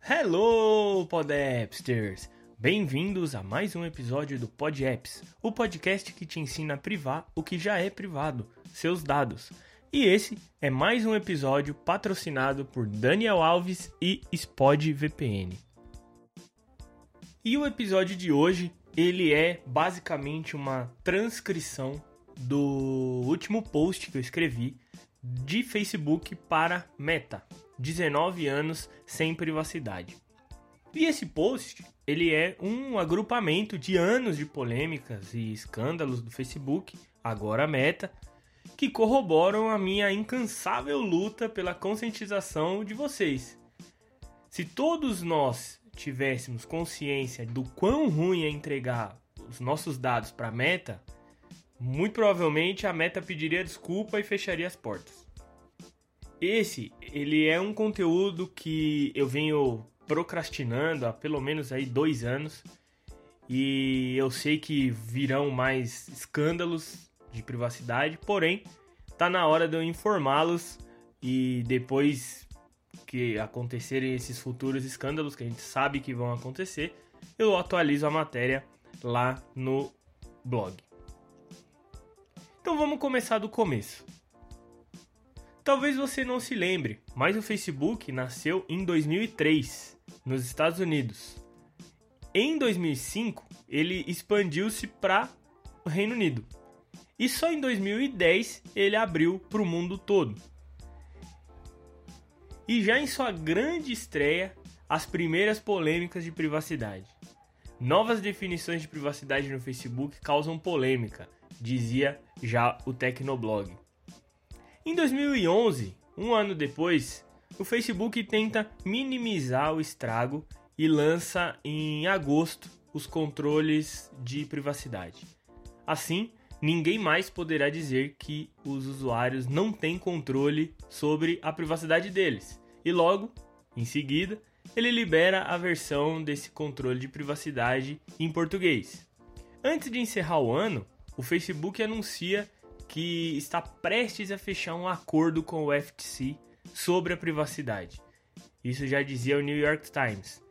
Hello, Podapsters! Bem-vindos a mais um episódio do Pod Apps, o podcast que te ensina a privar o que já é privado, seus dados. E esse é mais um episódio patrocinado por Daniel Alves e Spod VPN. E o episódio de hoje, ele é basicamente uma transcrição do último post que eu escrevi de Facebook para Meta, 19 anos sem privacidade. E esse post, ele é um agrupamento de anos de polêmicas e escândalos do Facebook, agora Meta, que corroboram a minha incansável luta pela conscientização de vocês. Se todos nós tivéssemos consciência do quão ruim é entregar os nossos dados para a Meta, muito provavelmente a Meta pediria desculpa e fecharia as portas. Esse, ele é um conteúdo que eu venho procrastinando há pelo menos aí dois anos e eu sei que virão mais escândalos de privacidade, porém, tá na hora de eu informá-los e depois que acontecerem esses futuros escândalos que a gente sabe que vão acontecer, eu atualizo a matéria lá no blog. Então vamos começar do começo. Talvez você não se lembre, mas o Facebook nasceu em 2003, nos Estados Unidos. Em 2005, ele expandiu-se para o Reino Unido. E só em 2010 ele abriu para o mundo todo. E já em sua grande estreia, as primeiras polêmicas de privacidade. Novas definições de privacidade no Facebook causam polêmica, dizia já o Tecnoblog. Em 2011, um ano depois, o Facebook tenta minimizar o estrago e lança em agosto os controles de privacidade. Assim, ninguém mais poderá dizer que os usuários não têm controle sobre a privacidade deles. E logo, em seguida, ele libera a versão desse controle de privacidade em português. Antes de encerrar o ano, o Facebook anuncia que está prestes a fechar um acordo com o FTC sobre a privacidade. Isso já dizia o New York Times.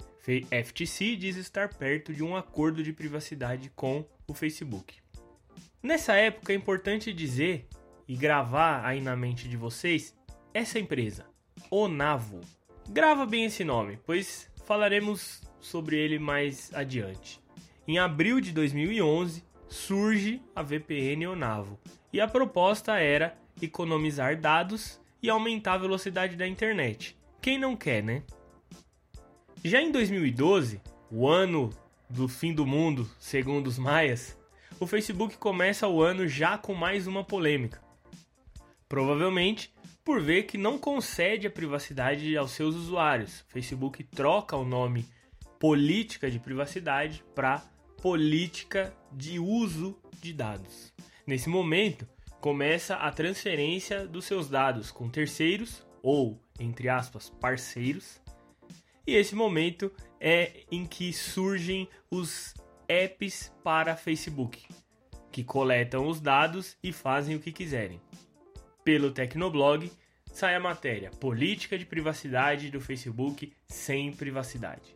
FTC diz estar perto de um acordo de privacidade com o Facebook. Nessa época é importante dizer e gravar aí na mente de vocês essa empresa, Onavo. Grava bem esse nome, pois falaremos sobre ele mais adiante. Em abril de 2011 surge a VPN Onavo e a proposta era economizar dados e aumentar a velocidade da internet. Quem não quer, né? Já em 2012, o ano do fim do mundo, segundo os maias, o Facebook começa o ano já com mais uma polêmica. Provavelmente por ver que não concede a privacidade aos seus usuários. O Facebook troca o nome política de privacidade para política de uso de dados. Nesse momento, começa a transferência dos seus dados com terceiros ou, entre aspas, parceiros. E esse momento é em que surgem os apps para Facebook, que coletam os dados e fazem o que quiserem. Pelo Tecnoblog sai a matéria Política de Privacidade do Facebook sem privacidade.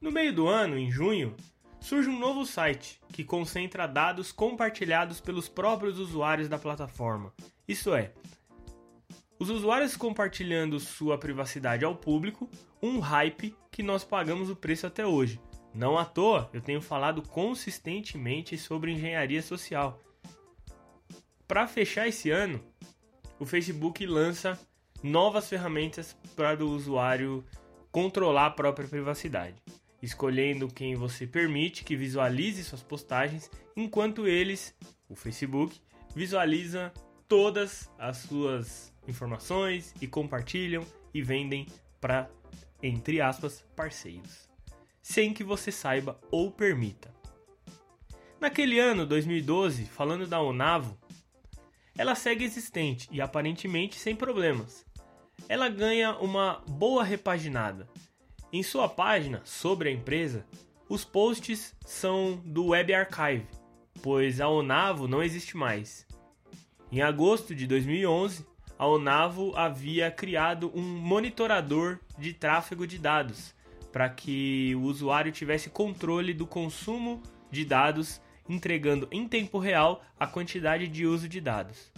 No meio do ano, em junho, surge um novo site que concentra dados compartilhados pelos próprios usuários da plataforma. Isso é, os usuários compartilhando sua privacidade ao público, um hype que nós pagamos o preço até hoje. Não à toa, eu tenho falado consistentemente sobre engenharia social. Para fechar esse ano, o Facebook lança novas ferramentas para o usuário controlar a própria privacidade, escolhendo quem você permite que visualize suas postagens, enquanto eles, o Facebook, visualiza todas as suas informações e compartilham e vendem para entre aspas parceiros sem que você saiba ou permita. Naquele ano, 2012, falando da Onavo, ela segue existente e aparentemente sem problemas. Ela ganha uma boa repaginada. Em sua página sobre a empresa, Os posts são do Web Archive, pois a Onavo não existe mais. Em agosto de 2011, a Onavo havia criado um monitorador de tráfego de dados para que o usuário tivesse controle do consumo de dados, entregando em tempo real a quantidade de uso de dados.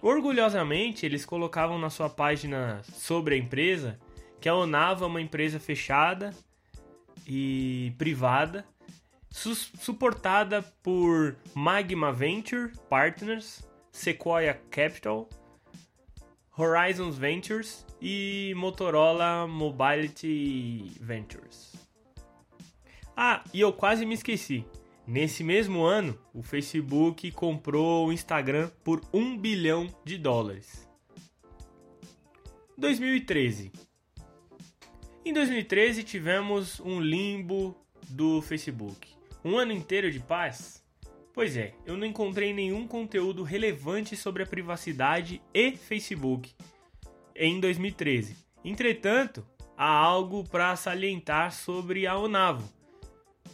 Orgulhosamente, eles colocavam na sua página sobre a empresa que a Onavo é uma empresa fechada e privada, su suportada por Magma Venture Partners, Sequoia Capital, Horizons Ventures e Motorola Mobility Ventures. Ah, e eu quase me esqueci. Nesse mesmo ano, o Facebook comprou o Instagram por 1 bilhão de dólares. 2013. Em 2013 tivemos um limbo do Facebook. Um ano inteiro de paz? Pois é, eu não encontrei nenhum conteúdo relevante sobre a privacidade e Facebook em 2013. Entretanto, há algo para salientar sobre a Onavo,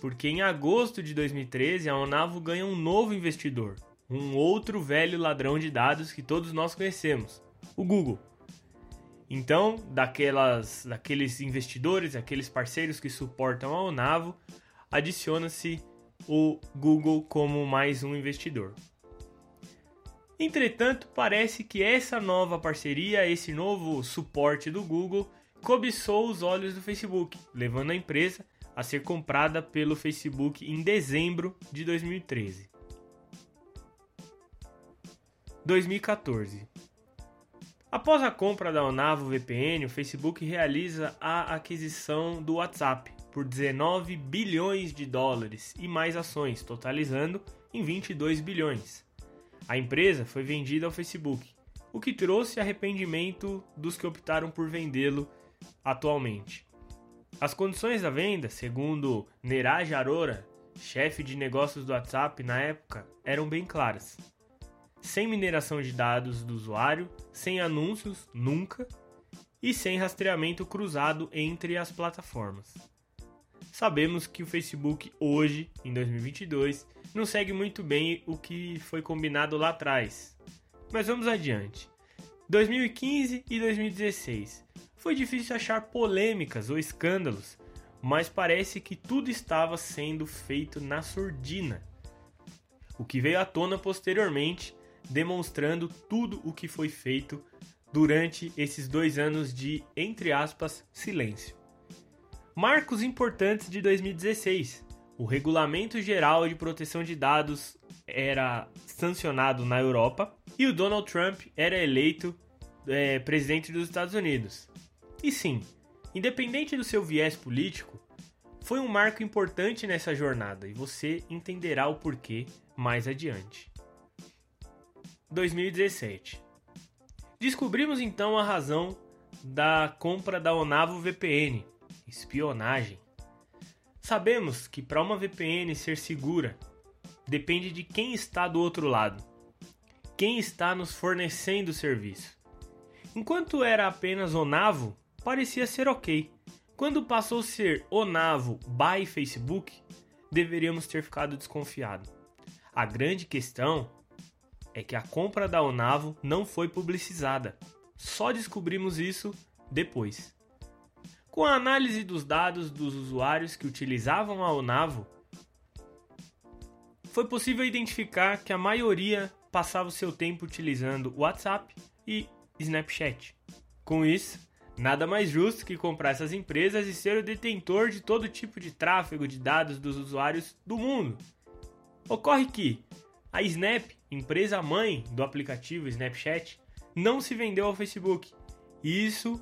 porque em agosto de 2013 a Onavo ganha um novo investidor, um outro velho ladrão de dados que todos nós conhecemos, o Google. Então, daquelas, daqueles investidores, aqueles parceiros que suportam a Onavo, adiciona-se o Google como mais um investidor. Entretanto, parece que essa nova parceria, esse novo suporte do Google, cobiçou os olhos do Facebook, levando a empresa a ser comprada pelo Facebook em dezembro de 2013. 2014. Após a compra da Onavo VPN, o Facebook realiza a aquisição do WhatsApp, por 19 bilhões de dólares e mais ações, totalizando em 22 bilhões. A empresa foi vendida ao Facebook, o que trouxe arrependimento dos que optaram por vendê-lo atualmente. As condições da venda, segundo Neeraj Arora, chefe de negócios do WhatsApp na época, eram bem claras. Sem mineração de dados do usuário, sem anúncios nunca e sem rastreamento cruzado entre as plataformas. Sabemos que o Facebook hoje, em 2022, não segue muito bem o que foi combinado lá atrás. Mas vamos adiante. 2015 e 2016. Foi difícil achar polêmicas ou escândalos, mas parece que tudo estava sendo feito na surdina. O que veio à tona posteriormente, demonstrando tudo o que foi feito durante esses dois anos de, entre aspas, silêncio. Marcos importantes de 2016. O Regulamento Geral de Proteção de Dados era sancionado na Europa e o Donald Trump era eleito é, presidente dos Estados Unidos. E sim, independente do seu viés político, foi um marco importante nessa jornada e você entenderá o porquê mais adiante. 2017 Descobrimos então a razão da compra da Onavo VPN, espionagem. Sabemos que para uma VPN ser segura, depende de quem está do outro lado, quem está nos fornecendo o serviço. Enquanto era apenas Onavo, parecia ser ok. Quando passou a ser Onavo by Facebook, deveríamos ter ficado desconfiado. A grande questão é que a compra da Onavo não foi publicizada. Só descobrimos isso depois. Com a análise dos dados dos usuários que utilizavam a Onavo, foi possível identificar que a maioria passava o seu tempo utilizando WhatsApp e Snapchat. Com isso, nada mais justo que comprar essas empresas e ser o detentor de todo tipo de tráfego de dados dos usuários do mundo. Ocorre que a Snap, empresa mãe do aplicativo Snapchat, não se vendeu ao Facebook. Isso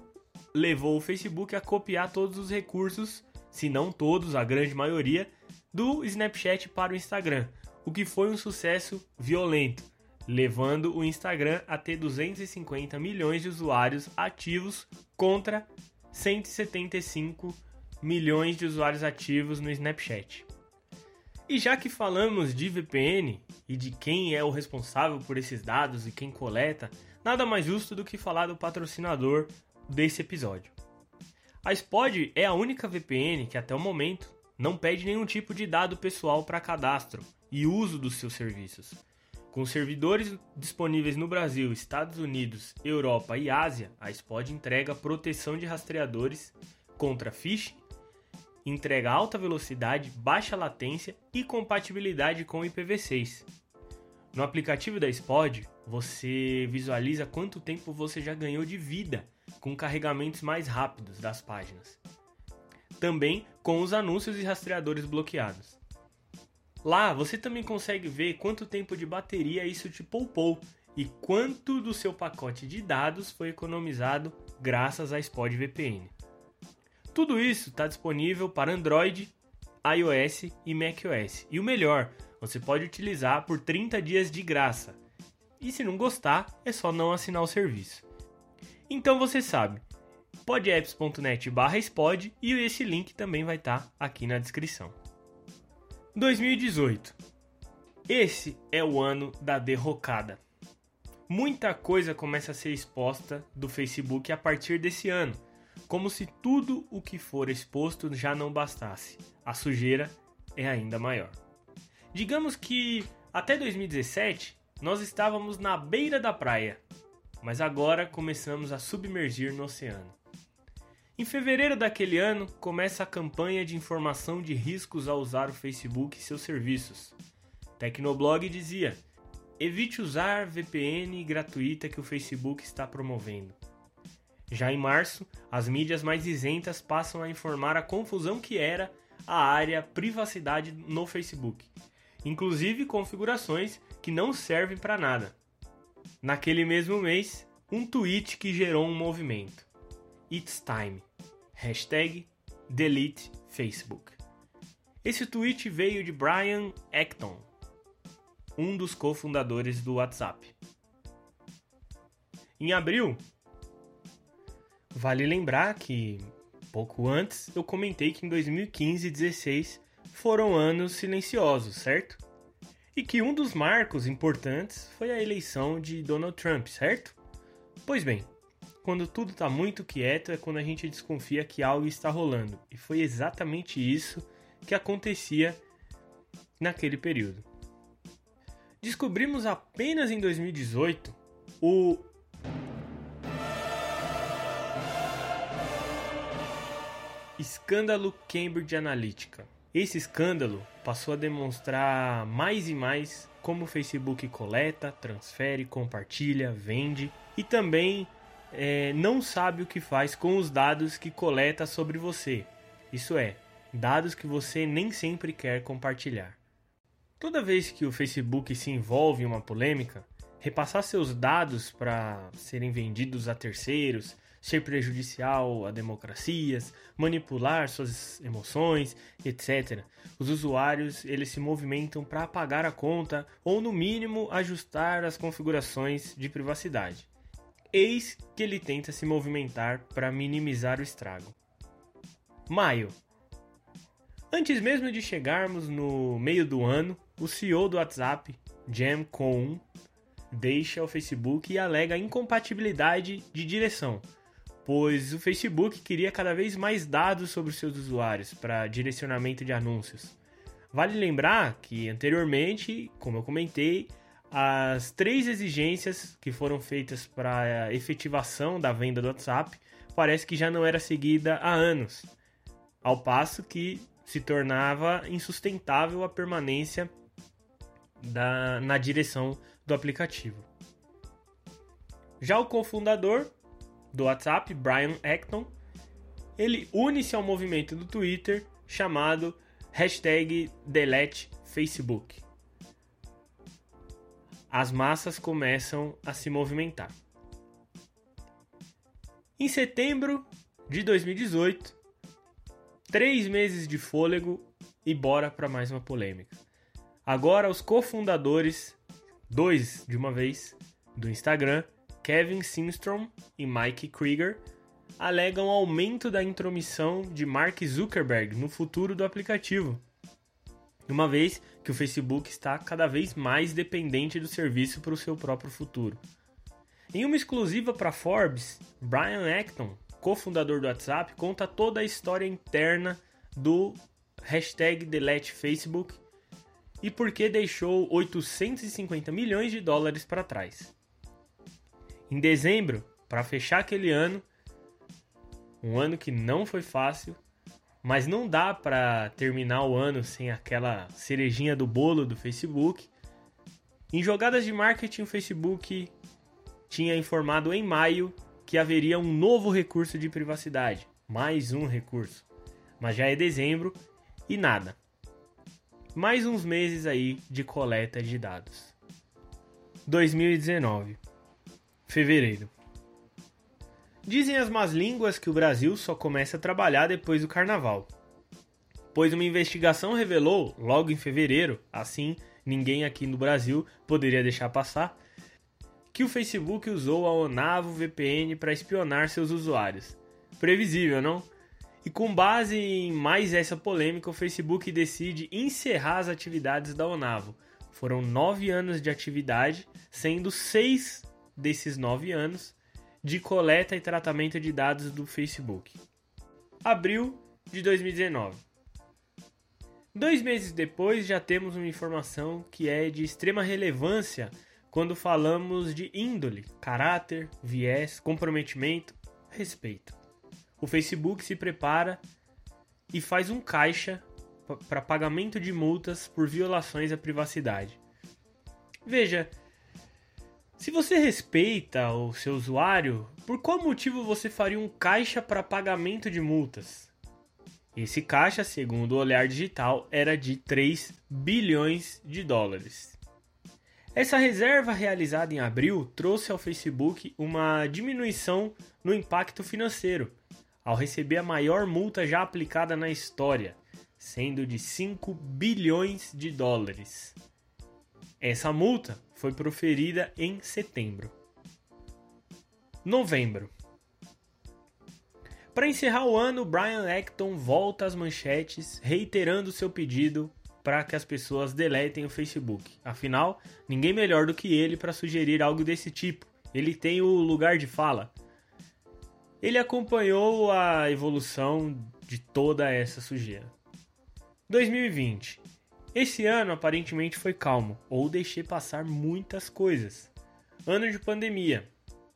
levou o Facebook a copiar todos os recursos, se não todos, a grande maioria, do Snapchat para o Instagram, o que foi um sucesso violento, levando o Instagram a ter 250 milhões de usuários ativos contra 175 milhões de usuários ativos no Snapchat. E já que falamos de VPN e de quem é o responsável por esses dados e quem coleta, nada mais justo do que falar do patrocinador desse episódio. A Spod é a única VPN que até o momento não pede nenhum tipo de dado pessoal para cadastro e uso dos seus serviços. Com servidores disponíveis no Brasil, Estados Unidos, Europa e Ásia, a Spod entrega proteção de rastreadores contra phishing, entrega alta velocidade, baixa latência e compatibilidade com IPv6. No aplicativo da Spod, você visualiza quanto tempo você já ganhou de vida com carregamentos mais rápidos das páginas. Também com os anúncios e rastreadores bloqueados. Lá você também consegue ver quanto tempo de bateria isso te poupou e quanto do seu pacote de dados foi economizado graças à Spod VPN. Tudo isso está disponível para Android, iOS e macOS. E o melhor, você pode utilizar por 30 dias de graça. E se não gostar, é só não assinar o serviço. Então você sabe, podapps.net barra spod e esse link também vai estar tá aqui na descrição. 2018. Esse é o ano da derrocada. Muita coisa começa a ser exposta do Facebook a partir desse ano, como se tudo o que for exposto já não bastasse. A sujeira é ainda maior. Digamos que até 2017 nós estávamos na beira da praia, mas agora começamos a submergir no oceano. Em fevereiro daquele ano, começa a campanha de informação de riscos ao usar o Facebook e seus serviços. Tecnoblog dizia: evite usar VPN gratuita que o Facebook está promovendo. Já em março, as mídias mais isentas passam a informar a confusão que era a área privacidade no Facebook, inclusive configurações que não servem para nada. Naquele mesmo mês, um tweet que gerou um movimento. It's time. Hashtag delete Facebook. Esse tweet veio de Brian Acton, um dos cofundadores do WhatsApp. Em abril, vale lembrar que pouco antes eu comentei que em 2015 e 2016 foram anos silenciosos, certo? E que um dos marcos importantes foi a eleição de Donald Trump, certo? Pois bem, quando tudo está muito quieto é quando a gente desconfia que algo está rolando. E foi exatamente isso que acontecia naquele período. Descobrimos apenas em 2018 o escândalo Cambridge Analytica. Esse escândalo passou a demonstrar mais e mais como o Facebook coleta, transfere, compartilha, vende e também é, não sabe o que faz com os dados que coleta sobre você. Isso é, dados que você nem sempre quer compartilhar. Toda vez que o Facebook se envolve em uma polêmica, repassar seus dados para serem vendidos a terceiros, ser prejudicial a democracias, manipular suas emoções, etc. Os usuários eles se movimentam para apagar a conta ou no mínimo ajustar as configurações de privacidade. Eis que ele tenta se movimentar para minimizar o estrago. Maio. Antes mesmo de chegarmos no meio do ano, o CEO do WhatsApp, Jam Cohn, deixa o Facebook e alega incompatibilidade de direção, pois o Facebook queria cada vez mais dados sobre os seus usuários para direcionamento de anúncios. Vale lembrar que anteriormente, como eu comentei, as três exigências que foram feitas para a efetivação da venda do WhatsApp parece que já não era seguida há anos, ao passo que se tornava insustentável a permanência da, na direção do aplicativo. Já o cofundador do WhatsApp, Brian Acton, ele une-se ao movimento do Twitter chamado hashtag Delete Facebook as massas começam a se movimentar. Em setembro de 2018, três meses de fôlego e bora para mais uma polêmica. Agora, os cofundadores, dois de uma vez, do Instagram, Kevin Systrom e Mike Krieger, alegam aumento da intromissão de Mark Zuckerberg no futuro do aplicativo uma vez que o Facebook está cada vez mais dependente do serviço para o seu próprio futuro. Em uma exclusiva para Forbes, Brian Acton, cofundador do WhatsApp, conta toda a história interna do hashtag delete Facebook e por que deixou 850 milhões de dólares para trás. Em dezembro, para fechar aquele ano, um ano que não foi fácil, mas não dá para terminar o ano sem aquela cerejinha do bolo do Facebook. Em jogadas de marketing, o Facebook tinha informado em maio que haveria um novo recurso de privacidade, mais um recurso. Mas já é dezembro e nada. Mais uns meses aí de coleta de dados. 2019. Fevereiro. Dizem as más línguas que o Brasil só começa a trabalhar depois do carnaval. Pois uma investigação revelou, logo em fevereiro, assim ninguém aqui no Brasil poderia deixar passar, que o Facebook usou a Onavo VPN para espionar seus usuários. Previsível, não? E com base em mais essa polêmica, o Facebook decide encerrar as atividades da Onavo. Foram nove anos de atividade, sendo seis desses nove anos de coleta e tratamento de dados do Facebook. Abril de 2019. Dois meses depois, já temos uma informação que é de extrema relevância quando falamos de índole, caráter, viés, comprometimento, respeito. O Facebook se prepara e faz um caixa para pagamento de multas por violações à privacidade. Veja, se você respeita o seu usuário, por qual motivo você faria um caixa para pagamento de multas? Esse caixa, segundo o Olhar Digital, era de 3 bilhões de dólares. Essa reserva realizada em abril trouxe ao Facebook uma diminuição no impacto financeiro, ao receber a maior multa já aplicada na história, sendo de 5 bilhões de dólares. Essa multa foi proferida em setembro. Novembro. Para encerrar o ano, Brian Acton volta às manchetes, reiterando seu pedido para que as pessoas deletem o Facebook. Afinal, ninguém melhor do que ele para sugerir algo desse tipo. Ele tem o lugar de fala. Ele acompanhou a evolução de toda essa sujeira. 2020. Esse ano aparentemente foi calmo, ou deixei passar muitas coisas. Ano de pandemia.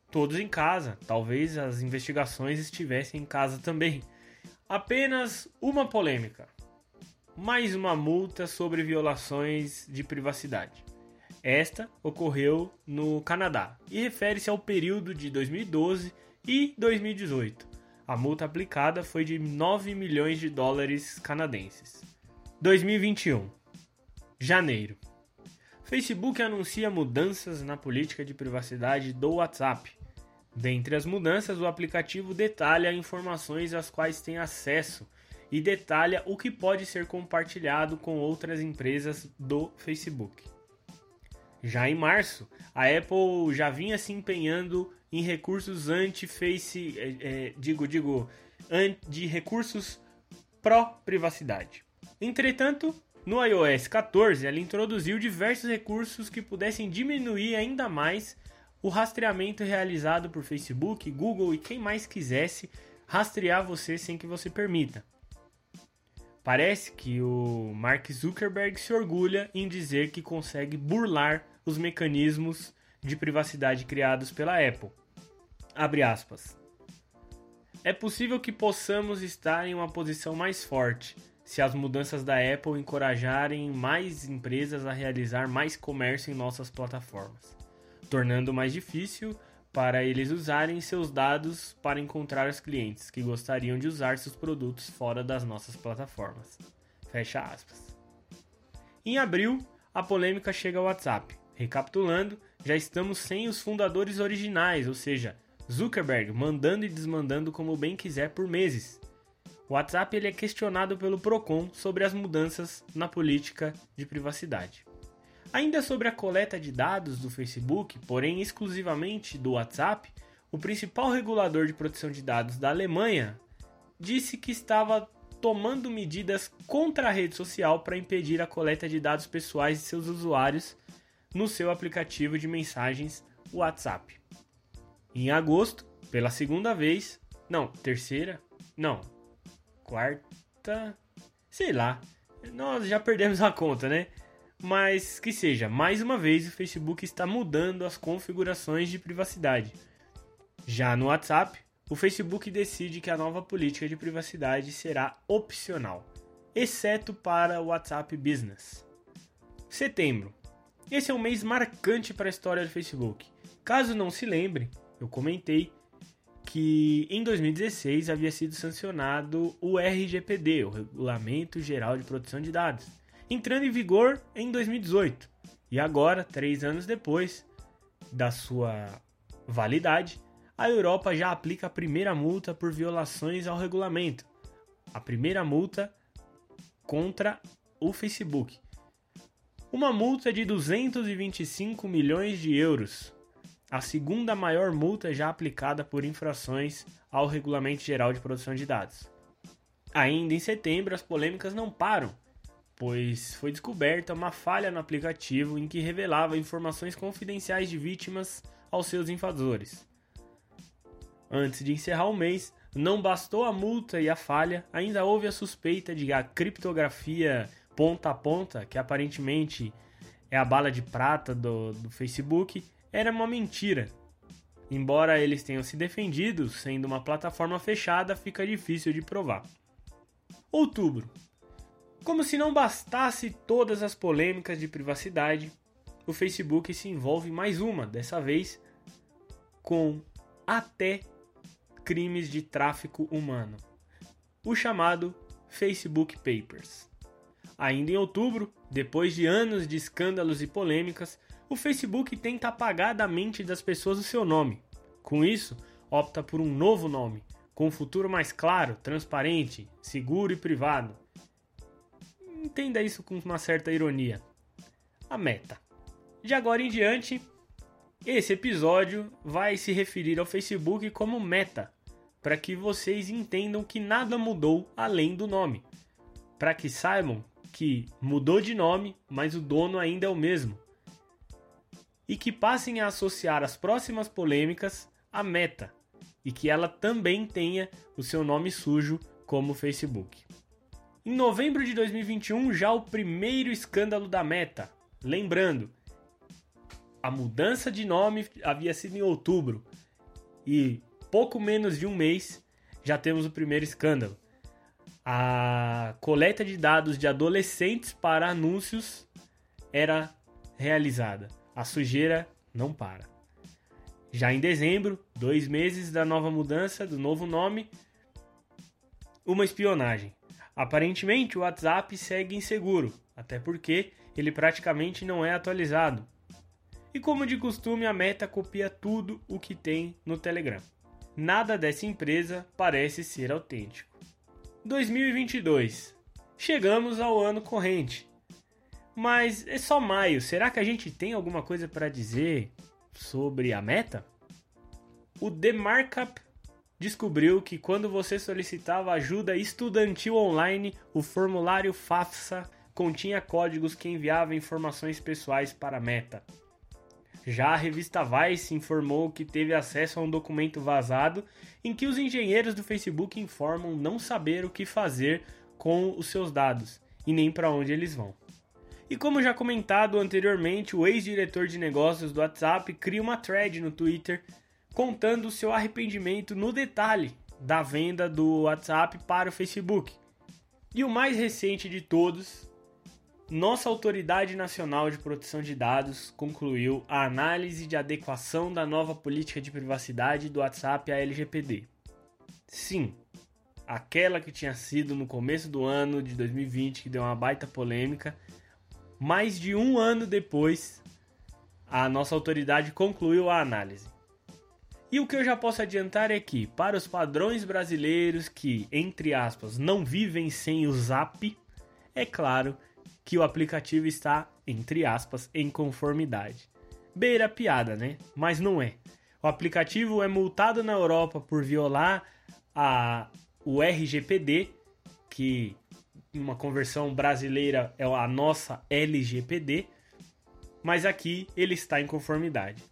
Todos em casa, talvez as investigações estivessem em casa também. Apenas uma polêmica. Mais uma multa sobre violações de privacidade. Esta ocorreu no Canadá e refere-se ao período de 2012 e 2018. A multa aplicada foi de 9 milhões de dólares canadenses. 2021 Janeiro. Facebook anuncia mudanças na política de privacidade do WhatsApp. Dentre as mudanças, o aplicativo detalha informações às quais tem acesso e detalha o que pode ser compartilhado com outras empresas do Facebook. Já em março, a Apple já vinha se empenhando em anti-face, é, é, digo, digo, de recursos pró-privacidade. Entretanto, no iOS 14, ela introduziu diversos recursos que pudessem diminuir ainda mais o rastreamento realizado por Facebook, Google e quem mais quisesse rastrear você sem que você permita. Parece que o Mark Zuckerberg se orgulha em dizer que consegue burlar os mecanismos de privacidade criados pela Apple. Abre aspas. É possível que possamos estar em uma posição mais forte se as mudanças da Apple encorajarem mais empresas a realizar mais comércio em nossas plataformas, tornando mais difícil para eles usarem seus dados para encontrar os clientes que gostariam de usar seus produtos fora das nossas plataformas. Fecha aspas. Em abril, a polêmica chega ao WhatsApp. Recapitulando, já estamos sem os fundadores originais, ou seja, Zuckerberg mandando e desmandando como bem quiser por meses, o WhatsApp ele é questionado pelo Procon sobre as mudanças na política de privacidade. Ainda sobre a coleta de dados do Facebook, porém exclusivamente do WhatsApp, o principal regulador de proteção de dados da Alemanha disse que estava tomando medidas contra a rede social para impedir a coleta de dados pessoais de seus usuários no seu aplicativo de mensagens WhatsApp. Em agosto, pela segunda vez, não, terceira, não, quarta. Sei lá, nós já perdemos a conta, né? Mas que seja, mais uma vez o Facebook está mudando as configurações de privacidade. Já no WhatsApp, o Facebook decide que a nova política de privacidade será opcional, exceto para o WhatsApp Business. Setembro. Esse é um mês marcante para a história do Facebook. Caso não se lembre, eu comentei que em 2016 havia sido sancionado o RGPD, o Regulamento Geral de Proteção de Dados, entrando em vigor em 2018. E agora, três anos depois da sua validade, a Europa já aplica a primeira multa por violações ao regulamento. A primeira multa contra o Facebook. Uma multa de 225 milhões de euros, a segunda maior multa já aplicada por infrações ao Regulamento Geral de Proteção de Dados. Ainda em setembro, as polêmicas não param, pois foi descoberta uma falha no aplicativo em que revelava informações confidenciais de vítimas aos seus invasores. Antes de encerrar o mês, não bastou a multa e a falha, ainda houve a suspeita de a criptografia ponta a ponta, que aparentemente é a bala de prata do, do Facebook, era uma mentira. Embora eles tenham se defendido, sendo uma plataforma fechada, fica difícil de provar. Outubro. Como se não bastasse todas as polêmicas de privacidade, o Facebook se envolve mais uma, dessa vez com até crimes de tráfico humano, o chamado Facebook Papers. Ainda em outubro, depois de anos de escândalos e polêmicas, o Facebook tenta apagar da mente das pessoas o seu nome. Com isso, opta por um novo nome, com um futuro mais claro, transparente, seguro e privado. Entenda isso com uma certa ironia. A meta. De agora em diante, esse episódio vai se referir ao Facebook como meta, para que vocês entendam que nada mudou além do nome. Para que saibam que mudou de nome, mas o dono ainda é o mesmo. E que passem a associar as próximas polêmicas à meta e que ela também tenha o seu nome sujo como Facebook. Em novembro de 2021, já o primeiro escândalo da Meta. Lembrando, a mudança de nome havia sido em outubro e pouco menos de um mês já temos o primeiro escândalo. A coleta de dados de adolescentes para anúncios era realizada. A sujeira não para. Já em dezembro, dois meses da nova mudança, do novo nome, uma espionagem. Aparentemente, o WhatsApp segue inseguro, até porque ele praticamente não é atualizado. E como de costume, a Meta copia tudo o que tem no Telegram. Nada dessa empresa parece ser autêntico. 2022. Chegamos ao ano corrente. Mas é só maio. Será que a gente tem alguma coisa para dizer sobre a meta? O The Markup descobriu que quando você solicitava ajuda estudantil online, o formulário FAFSA continha códigos que enviavam informações pessoais para a meta. Já a revista Vice informou que teve acesso a um documento vazado em que os engenheiros do Facebook informam não saber o que fazer com os seus dados e nem para onde eles vão. E como já comentado anteriormente, o ex-diretor de negócios do WhatsApp cria uma thread no Twitter contando o seu arrependimento no detalhe da venda do WhatsApp para o Facebook. E o mais recente de todos nossa Autoridade Nacional de Proteção de Dados concluiu a análise de adequação da nova política de privacidade do WhatsApp à LGPD. Sim, aquela que tinha sido no começo do ano de 2020, que deu uma baita polêmica, mais de um ano depois, a nossa autoridade concluiu a análise. E o que eu já posso adiantar é que, para os padrões brasileiros que, entre aspas, não vivem sem o Zap, é claro que o aplicativo está, entre aspas, em conformidade. Beira piada, né? Mas não é. O aplicativo é multado na Europa por violar a, o RGPD, que uma conversão brasileira é a nossa LGPD, mas aqui ele está em conformidade.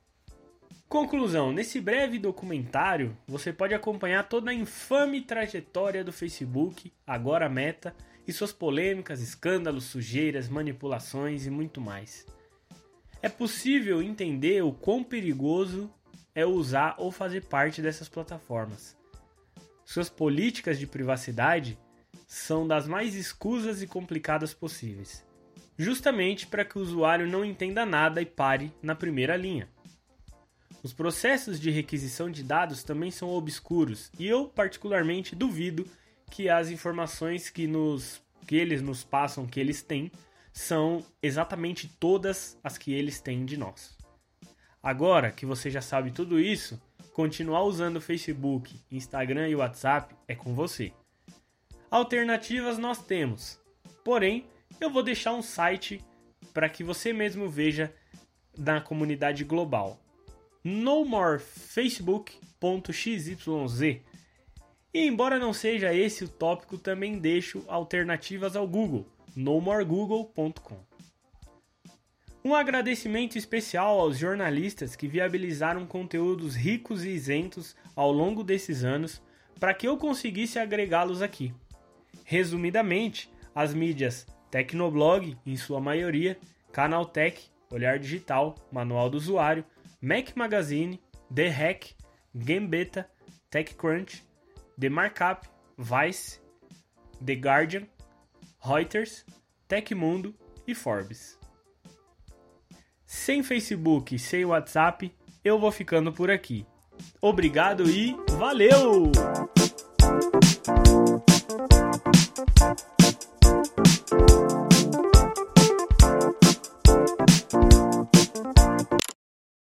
Conclusão: nesse breve documentário, você pode acompanhar toda a infame trajetória do Facebook, agora Meta, e suas polêmicas, escândalos, sujeiras, manipulações e muito mais. É possível entender o quão perigoso é usar ou fazer parte dessas plataformas. Suas políticas de privacidade são das mais escusas e complicadas possíveis, justamente para que o usuário não entenda nada e pare na primeira linha. Os processos de requisição de dados também são obscuros e eu particularmente duvido que as informações que nos que eles nos passam, que eles têm, são exatamente todas as que eles têm de nós. Agora que você já sabe tudo isso, continuar usando Facebook, Instagram e WhatsApp é com você. Alternativas nós temos, porém eu vou deixar um site para que você mesmo veja na comunidade global. nomorefacebook.xyz e embora não seja esse o tópico, também deixo alternativas ao Google, nomoregoogle.com. Um agradecimento especial aos jornalistas que viabilizaram conteúdos ricos e isentos ao longo desses anos para que eu conseguisse agregá-los aqui. Resumidamente, as mídias Tecnoblog, em sua maioria, Canaltech, Olhar Digital, Manual do Usuário, Mac Magazine, The Hack, Gambetta, TechCrunch, The Markup, Vice, The Guardian, Reuters, Tecmundo e Forbes. Sem Facebook, sem WhatsApp, eu vou ficando por aqui. Obrigado e valeu!